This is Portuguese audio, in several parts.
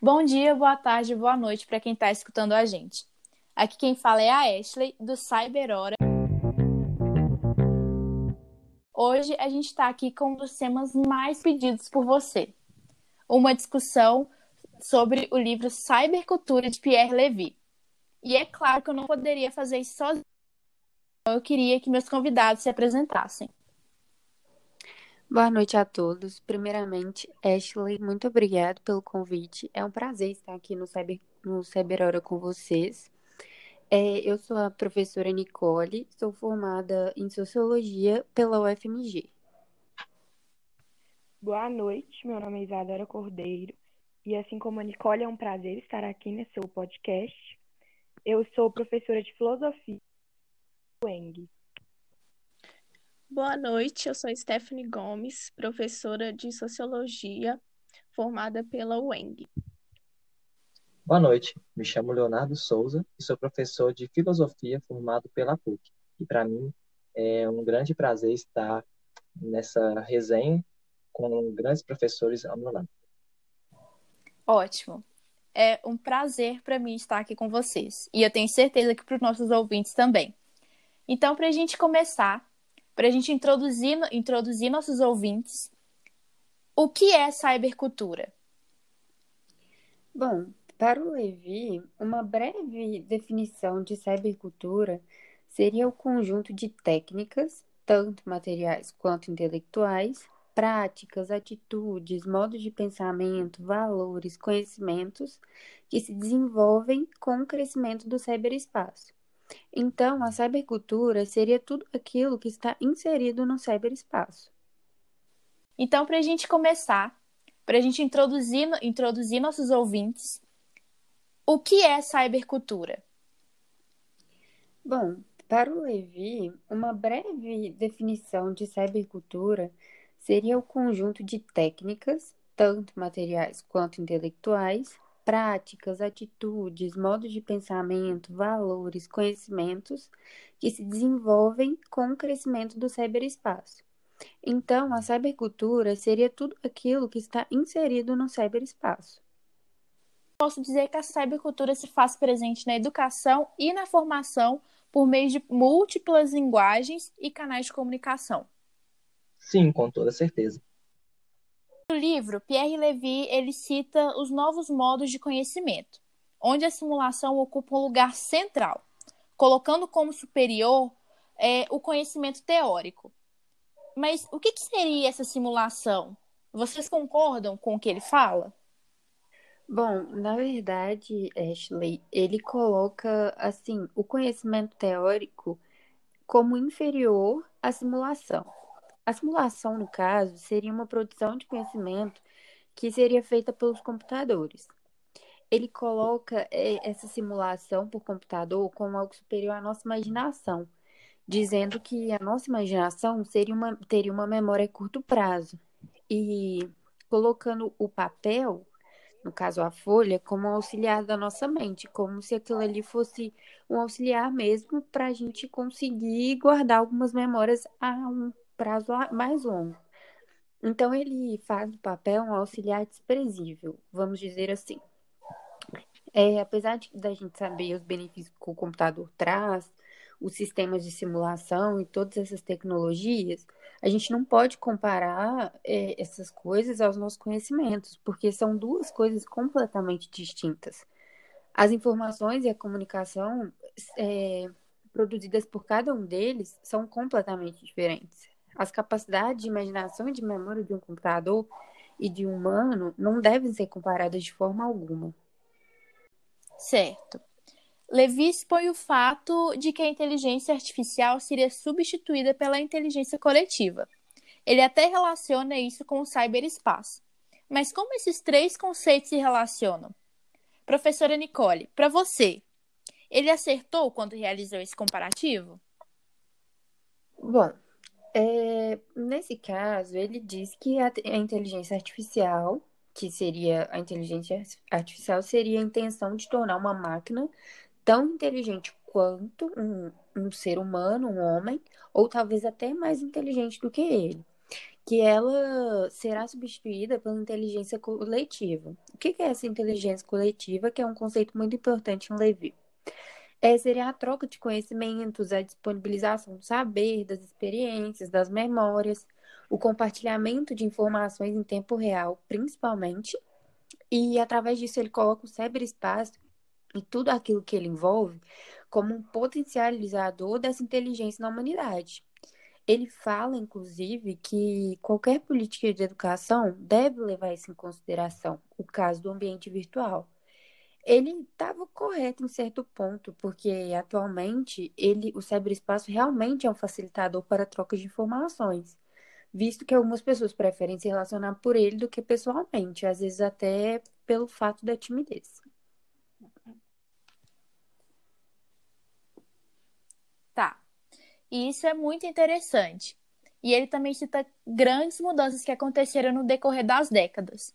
Bom dia, boa tarde, boa noite para quem está escutando a gente. Aqui quem fala é a Ashley, do Cyber Hora. Hoje a gente está aqui com um dos temas mais pedidos por você. Uma discussão sobre o livro Cybercultura de Pierre Levy. E é claro que eu não poderia fazer isso sozinho. Eu queria que meus convidados se apresentassem. Boa noite a todos. Primeiramente, Ashley, muito obrigado pelo convite. É um prazer estar aqui no Cyber, no Cyber Hora com vocês. É, eu sou a professora Nicole, sou formada em Sociologia pela UFMG. Boa noite, meu nome é Isadora Cordeiro e assim como a Nicole, é um prazer estar aqui nesse seu podcast. Eu sou professora de Filosofia UENG. Boa noite, eu sou Stephanie Gomes, professora de Sociologia, formada pela UENG. Boa noite, me chamo Leonardo Souza e sou professor de Filosofia formado pela PUC. E para mim é um grande prazer estar nessa resenha com grandes professores ao meu lado. Ótimo. É um prazer para mim estar aqui com vocês. E eu tenho certeza que para os nossos ouvintes também. Então, para a gente começar, para a gente introduzir, introduzir nossos ouvintes. O que é cybercultura? Bom, para o Levi, uma breve definição de cybercultura seria o conjunto de técnicas, tanto materiais quanto intelectuais, práticas, atitudes, modos de pensamento, valores, conhecimentos que se desenvolvem com o crescimento do cyberespaço. Então, a cybercultura seria tudo aquilo que está inserido no cyberespaço. Então, para a gente começar, para a gente introduzir, introduzir nossos ouvintes, o que é cybercultura? Bom, para o Levi, uma breve definição de cybercultura seria o conjunto de técnicas, tanto materiais quanto intelectuais, práticas, atitudes, modos de pensamento, valores, conhecimentos que se desenvolvem com o crescimento do cyberespaço. Então, a cybercultura seria tudo aquilo que está inserido no cyberespaço. Posso dizer que a cybercultura se faz presente na educação e na formação por meio de múltiplas linguagens e canais de comunicação. Sim, com toda certeza. No livro, Pierre Levy ele cita os novos modos de conhecimento, onde a simulação ocupa um lugar central, colocando como superior é, o conhecimento teórico. Mas o que, que seria essa simulação? Vocês concordam com o que ele fala? Bom, na verdade, Ashley, ele coloca assim o conhecimento teórico como inferior à simulação. A simulação, no caso, seria uma produção de conhecimento que seria feita pelos computadores. Ele coloca é, essa simulação por computador como algo superior à nossa imaginação, dizendo que a nossa imaginação seria uma, teria uma memória a curto prazo. E colocando o papel, no caso a folha, como auxiliar da nossa mente, como se aquilo ali fosse um auxiliar mesmo para a gente conseguir guardar algumas memórias a um prazo mais longo. Então, ele faz do papel um auxiliar desprezível, vamos dizer assim. É, apesar de, da gente saber os benefícios que o computador traz, os sistemas de simulação e todas essas tecnologias, a gente não pode comparar é, essas coisas aos nossos conhecimentos, porque são duas coisas completamente distintas. As informações e a comunicação é, produzidas por cada um deles são completamente diferentes. As capacidades de imaginação e de memória de um computador e de um humano não devem ser comparadas de forma alguma. Certo. Levi expõe o fato de que a inteligência artificial seria substituída pela inteligência coletiva. Ele até relaciona isso com o cyberespaço. Mas como esses três conceitos se relacionam? Professora Nicole, para você, ele acertou quando realizou esse comparativo? Bom, é, nesse caso, ele diz que a, a inteligência artificial, que seria a inteligência artificial, seria a intenção de tornar uma máquina tão inteligente quanto um, um ser humano, um homem, ou talvez até mais inteligente do que ele. que ela será substituída pela inteligência coletiva. O que é essa inteligência coletiva, que é um conceito muito importante no Levi? É, seria a troca de conhecimentos, a disponibilização do saber, das experiências, das memórias, o compartilhamento de informações em tempo real, principalmente, e através disso ele coloca o cyberespaço e tudo aquilo que ele envolve como um potencializador dessa inteligência na humanidade. Ele fala, inclusive, que qualquer política de educação deve levar isso em consideração, o caso do ambiente virtual. Ele estava correto em certo ponto, porque atualmente ele, o cyberespaço realmente é um facilitador para a troca de informações, visto que algumas pessoas preferem se relacionar por ele do que pessoalmente, às vezes até pelo fato da timidez. Tá. E isso é muito interessante. E ele também cita grandes mudanças que aconteceram no decorrer das décadas.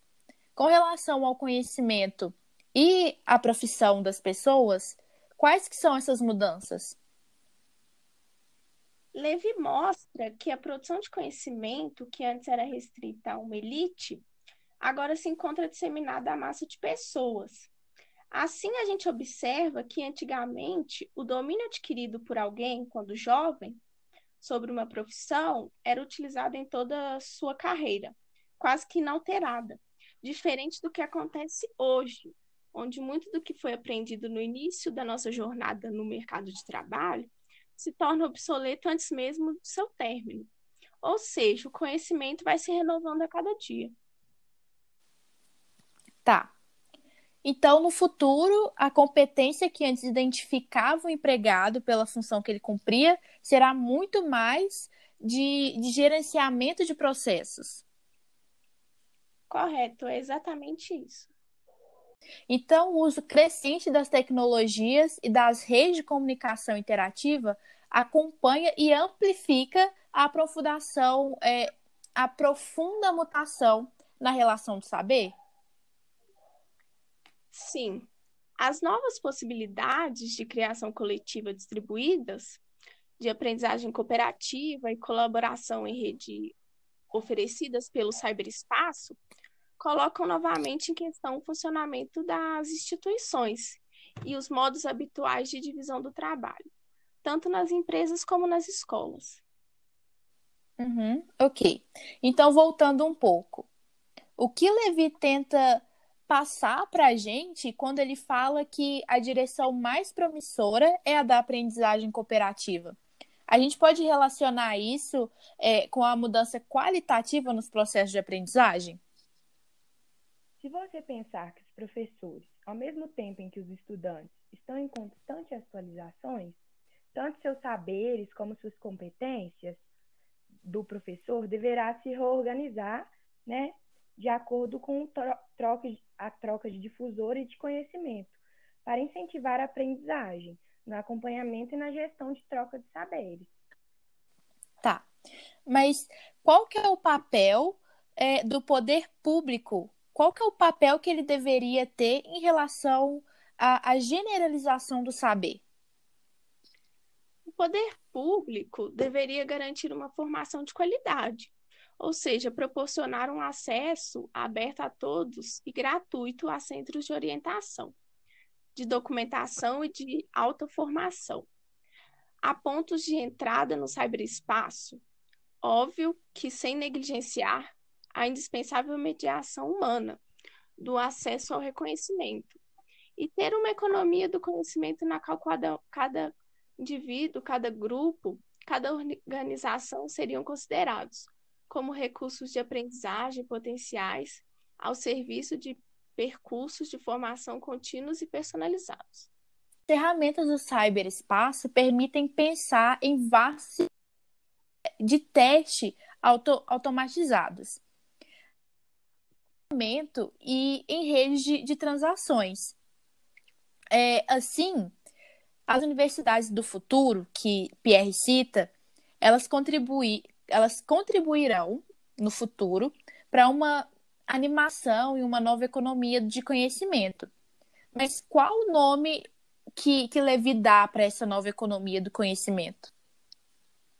Com relação ao conhecimento e à profissão das pessoas, quais que são essas mudanças? Levi mostra que a produção de conhecimento, que antes era restrita a uma elite, agora se encontra disseminada à massa de pessoas. Assim, a gente observa que antigamente o domínio adquirido por alguém quando jovem sobre uma profissão era utilizado em toda a sua carreira, quase que inalterada, diferente do que acontece hoje, onde muito do que foi aprendido no início da nossa jornada no mercado de trabalho se torna obsoleto antes mesmo do seu término. Ou seja, o conhecimento vai se renovando a cada dia. Tá. Então, no futuro, a competência que antes identificava o empregado pela função que ele cumpria será muito mais de, de gerenciamento de processos. Correto, é exatamente isso. Então, o uso crescente das tecnologias e das redes de comunicação interativa acompanha e amplifica a aprofundação, é, a profunda mutação na relação do saber? Sim. As novas possibilidades de criação coletiva distribuídas, de aprendizagem cooperativa e colaboração em rede oferecidas pelo cyberespaço colocam novamente em questão o funcionamento das instituições e os modos habituais de divisão do trabalho, tanto nas empresas como nas escolas. Uhum, ok. Então, voltando um pouco, o que Levi tenta passar para a gente quando ele fala que a direção mais promissora é a da aprendizagem cooperativa? A gente pode relacionar isso é, com a mudança qualitativa nos processos de aprendizagem? Se você pensar que os professores, ao mesmo tempo em que os estudantes estão em constantes atualizações, tanto seus saberes como suas competências do professor deverá se reorganizar, né, de acordo com troca, a troca de difusores de conhecimento, para incentivar a aprendizagem, no acompanhamento e na gestão de troca de saberes. Tá. Mas qual que é o papel é, do poder público qual que é o papel que ele deveria ter em relação à, à generalização do saber? O poder público deveria garantir uma formação de qualidade, ou seja, proporcionar um acesso aberto a todos e gratuito a centros de orientação, de documentação e de alta formação. Há pontos de entrada no cyberespaço, óbvio que sem negligenciar a indispensável mediação humana do acesso ao reconhecimento e ter uma economia do conhecimento na qual cada, cada indivíduo, cada grupo, cada organização seriam considerados como recursos de aprendizagem potenciais ao serviço de percursos de formação contínuos e personalizados. Ferramentas do cyberespaço permitem pensar em vários de teste auto automatizados e em redes de, de transações. É, assim, as universidades do futuro, que Pierre cita, elas, contribui, elas contribuirão no futuro para uma animação e uma nova economia de conhecimento. Mas qual o nome que, que Levi dá para essa nova economia do conhecimento?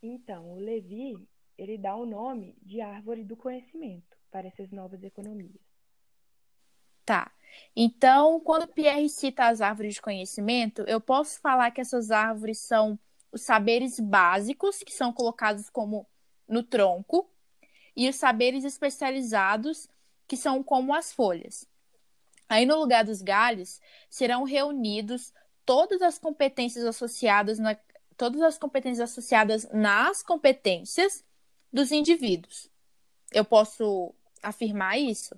Então, o Levi ele dá o nome de árvore do conhecimento para essas novas economias. Tá. Então, quando Pierre cita as árvores de conhecimento, eu posso falar que essas árvores são os saberes básicos, que são colocados como no tronco, e os saberes especializados, que são como as folhas. Aí, no lugar dos galhos, serão reunidos todas as competências associadas na, todas as competências associadas nas competências dos indivíduos. Eu posso afirmar isso?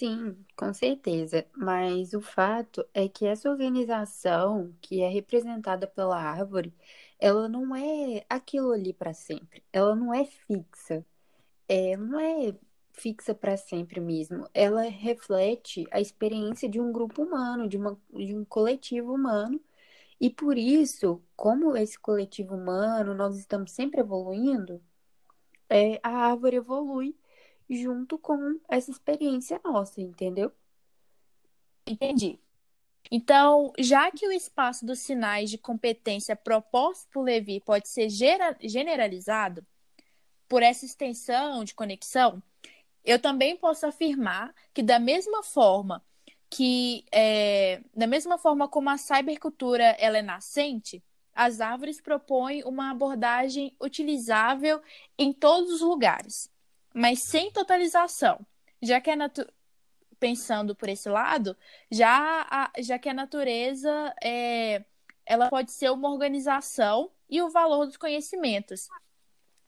Sim, com certeza. Mas o fato é que essa organização, que é representada pela árvore, ela não é aquilo ali para sempre. Ela não é fixa. É, não é fixa para sempre mesmo. Ela reflete a experiência de um grupo humano, de, uma, de um coletivo humano. E por isso, como esse coletivo humano, nós estamos sempre evoluindo, é, a árvore evolui junto com essa experiência nossa, entendeu? Entendi. Então, já que o espaço dos sinais de competência proposto por Levi pode ser generalizado por essa extensão de conexão, eu também posso afirmar que da mesma forma que é, da mesma forma como a cybercultura ela é nascente, as árvores propõem uma abordagem utilizável em todos os lugares mas sem totalização. Já que é natu... pensando por esse lado, já, a... já que a natureza é... ela pode ser uma organização e o valor dos conhecimentos,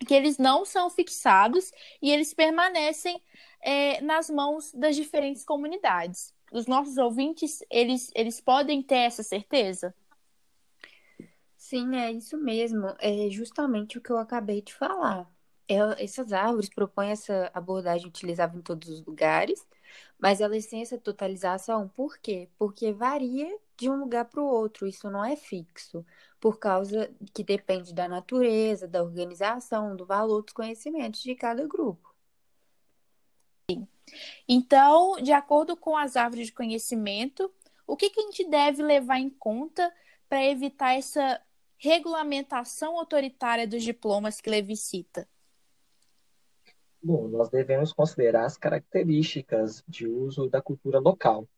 que eles não são fixados e eles permanecem é, nas mãos das diferentes comunidades. Os nossos ouvintes, eles, eles podem ter essa certeza? Sim, é isso mesmo. É justamente o que eu acabei de falar essas árvores propõem essa abordagem utilizável em todos os lugares, mas têm essa totalização, por quê? Porque varia de um lugar para o outro, isso não é fixo, por causa que depende da natureza, da organização, do valor dos conhecimentos de cada grupo. Então, de acordo com as árvores de conhecimento, o que, que a gente deve levar em conta para evitar essa regulamentação autoritária dos diplomas que Levi cita? Bom, nós devemos considerar as características de uso da cultura local,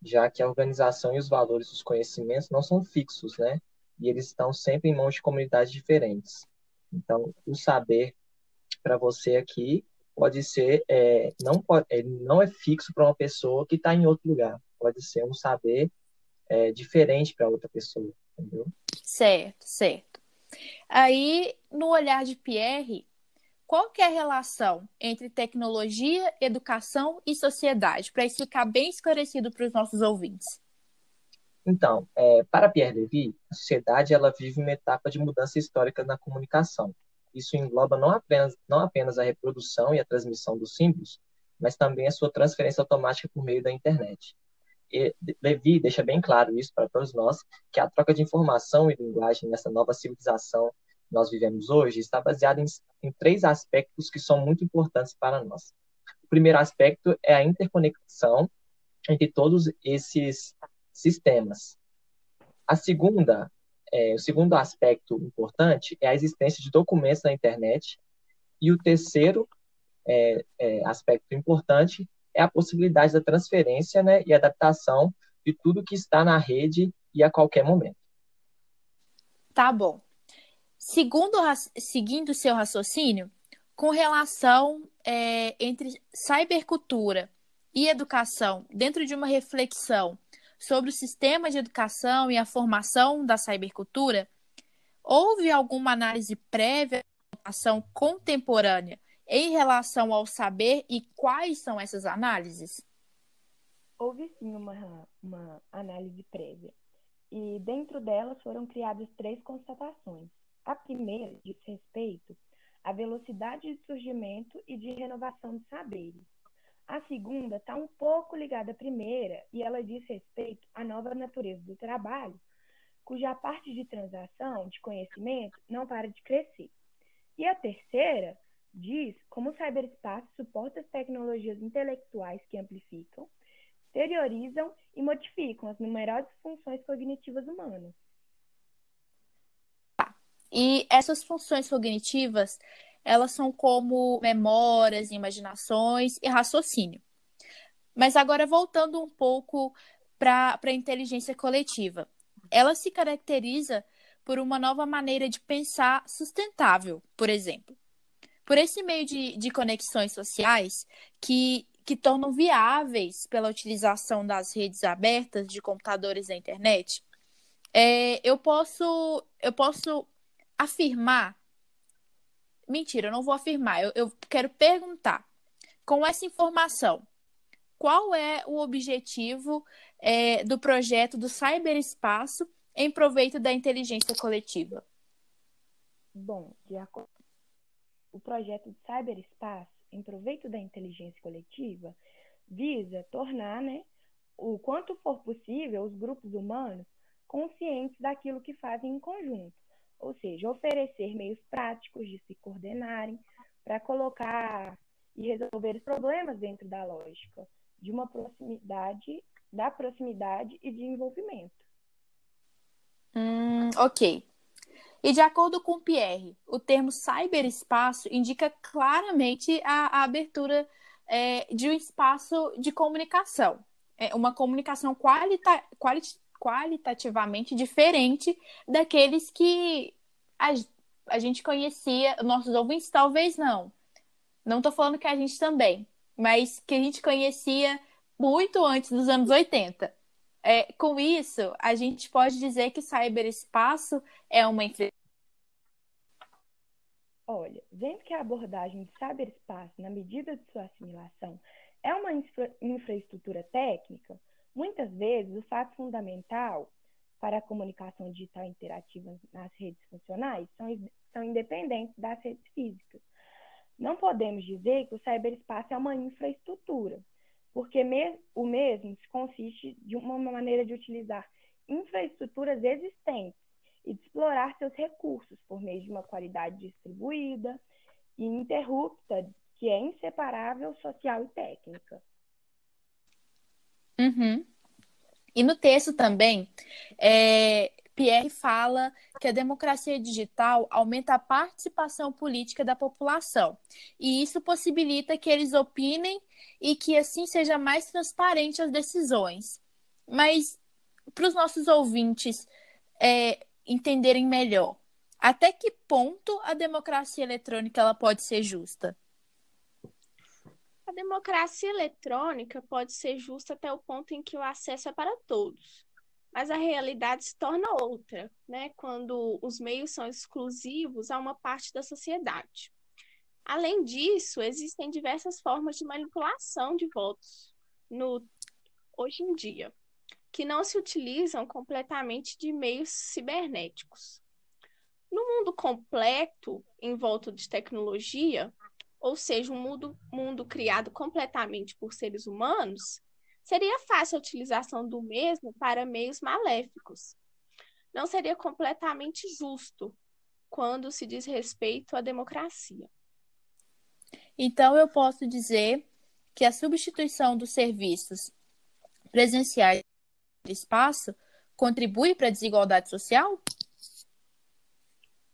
já que a organização e os valores dos conhecimentos não são fixos, né? E eles estão sempre em mãos de comunidades diferentes. Então, o saber para você aqui pode ser é, não pode, ele não é fixo para uma pessoa que está em outro lugar. Pode ser um saber é, diferente para outra pessoa, entendeu? Certo, certo. Aí, no olhar de Pierre, qual que é a relação entre tecnologia, educação e sociedade, para isso ficar bem esclarecido para os nossos ouvintes. Então, é, para Pierre Levy, a sociedade ela vive uma etapa de mudança histórica na comunicação. Isso engloba não apenas, não apenas a reprodução e a transmissão dos símbolos, mas também a sua transferência automática por meio da internet. E Levi deixa bem claro isso para todos nós, que a troca de informação e linguagem nessa nova civilização nós vivemos hoje está baseado em, em três aspectos que são muito importantes para nós. O primeiro aspecto é a interconexão entre todos esses sistemas. A segunda, é, o segundo aspecto importante é a existência de documentos na internet. E o terceiro é, é, aspecto importante é a possibilidade da transferência né, e adaptação de tudo que está na rede e a qualquer momento. Tá bom. Segundo, seguindo seu raciocínio, com relação é, entre cybercultura e educação, dentro de uma reflexão sobre o sistema de educação e a formação da cybercultura, houve alguma análise prévia da educação contemporânea em relação ao saber e quais são essas análises? Houve sim uma, uma análise prévia. E dentro delas foram criadas três constatações. A primeira diz respeito à velocidade de surgimento e de renovação de saberes. A segunda está um pouco ligada à primeira e ela diz respeito à nova natureza do trabalho, cuja parte de transação de conhecimento não para de crescer. E a terceira diz como o cyberespaço suporta as tecnologias intelectuais que amplificam, exteriorizam e modificam as numerosas funções cognitivas humanas. E essas funções cognitivas, elas são como memórias, imaginações e raciocínio. Mas agora voltando um pouco para a inteligência coletiva. Ela se caracteriza por uma nova maneira de pensar sustentável, por exemplo. Por esse meio de, de conexões sociais que, que tornam viáveis pela utilização das redes abertas de computadores e internet, é, eu posso eu posso afirmar. Mentira, eu não vou afirmar. Eu, eu quero perguntar. Com essa informação, qual é o objetivo é, do projeto do cyberespaço em proveito da inteligência coletiva? Bom, de acordo o projeto de cyberespaço em proveito da inteligência coletiva visa tornar, né, o quanto for possível, os grupos humanos conscientes daquilo que fazem em conjunto, ou seja, oferecer meios práticos de se coordenarem para colocar e resolver os problemas dentro da lógica de uma proximidade, da proximidade e de envolvimento. Hum, ok. E de acordo com Pierre, o termo cyberespaço indica claramente a, a abertura é, de um espaço de comunicação. É uma comunicação qualita, quali, qualitativamente diferente daqueles que a, a gente conhecia, nossos ouvintes talvez não. Não estou falando que a gente também, mas que a gente conhecia muito antes dos anos 80. É, com isso, a gente pode dizer que cyberespaço é uma Olha, vendo que a abordagem de cyberespaço, na medida de sua assimilação, é uma infra infraestrutura técnica, muitas vezes o fato fundamental para a comunicação digital interativa nas redes funcionais são, são independentes das redes físicas. Não podemos dizer que o cyberespaço é uma infraestrutura, porque me o mesmo consiste de uma maneira de utilizar infraestruturas existentes e de explorar seus recursos por meio de uma qualidade distribuída e interrupta, que é inseparável social e técnica. Uhum. E no texto também, é, Pierre fala que a democracia digital aumenta a participação política da população. E isso possibilita que eles opinem e que assim seja mais transparente as decisões. Mas para os nossos ouvintes é, entenderem melhor, até que ponto a democracia eletrônica ela pode ser justa? Democracia eletrônica pode ser justa até o ponto em que o acesso é para todos mas a realidade se torna outra, né? Quando os meios são exclusivos a uma parte da sociedade. Além disso, existem diversas formas de manipulação de votos no hoje em dia, que não se utilizam completamente de meios cibernéticos. No mundo completo, em volta de tecnologia, ou seja, um mundo, mundo criado completamente por seres humanos, seria fácil a utilização do mesmo para meios maléficos. Não seria completamente justo quando se diz respeito à democracia. Então, eu posso dizer que a substituição dos serviços presenciais do espaço contribui para a desigualdade social?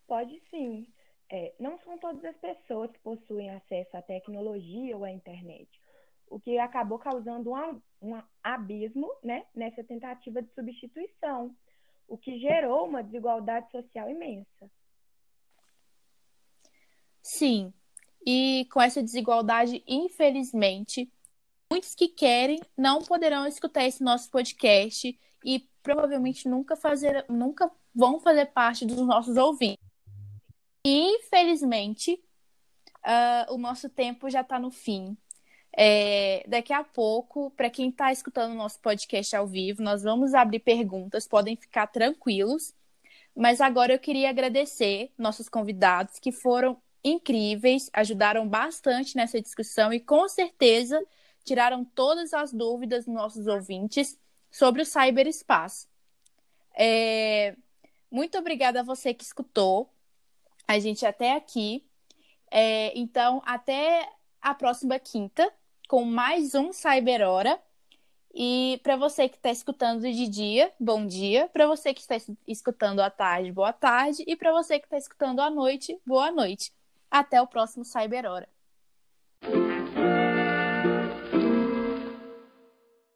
Pode sim. É, não são todas as pessoas que possuem acesso à tecnologia ou à internet o que acabou causando um, um abismo né, nessa tentativa de substituição, o que gerou uma desigualdade social imensa. Sim, e com essa desigualdade, infelizmente, muitos que querem não poderão escutar esse nosso podcast e provavelmente nunca fazer, nunca vão fazer parte dos nossos ouvintes. Infelizmente, uh, o nosso tempo já está no fim. É, daqui a pouco, para quem está escutando o nosso podcast ao vivo, nós vamos abrir perguntas, podem ficar tranquilos. Mas agora eu queria agradecer nossos convidados que foram incríveis, ajudaram bastante nessa discussão e com certeza tiraram todas as dúvidas dos nossos ouvintes sobre o cyberespaço. É, muito obrigada a você que escutou a gente até aqui. É, então, até a próxima quinta com mais um Cyber Hora. E para você que está escutando de dia, bom dia. Para você que está escutando à tarde, boa tarde. E para você que está escutando à noite, boa noite. Até o próximo Cyber Hora.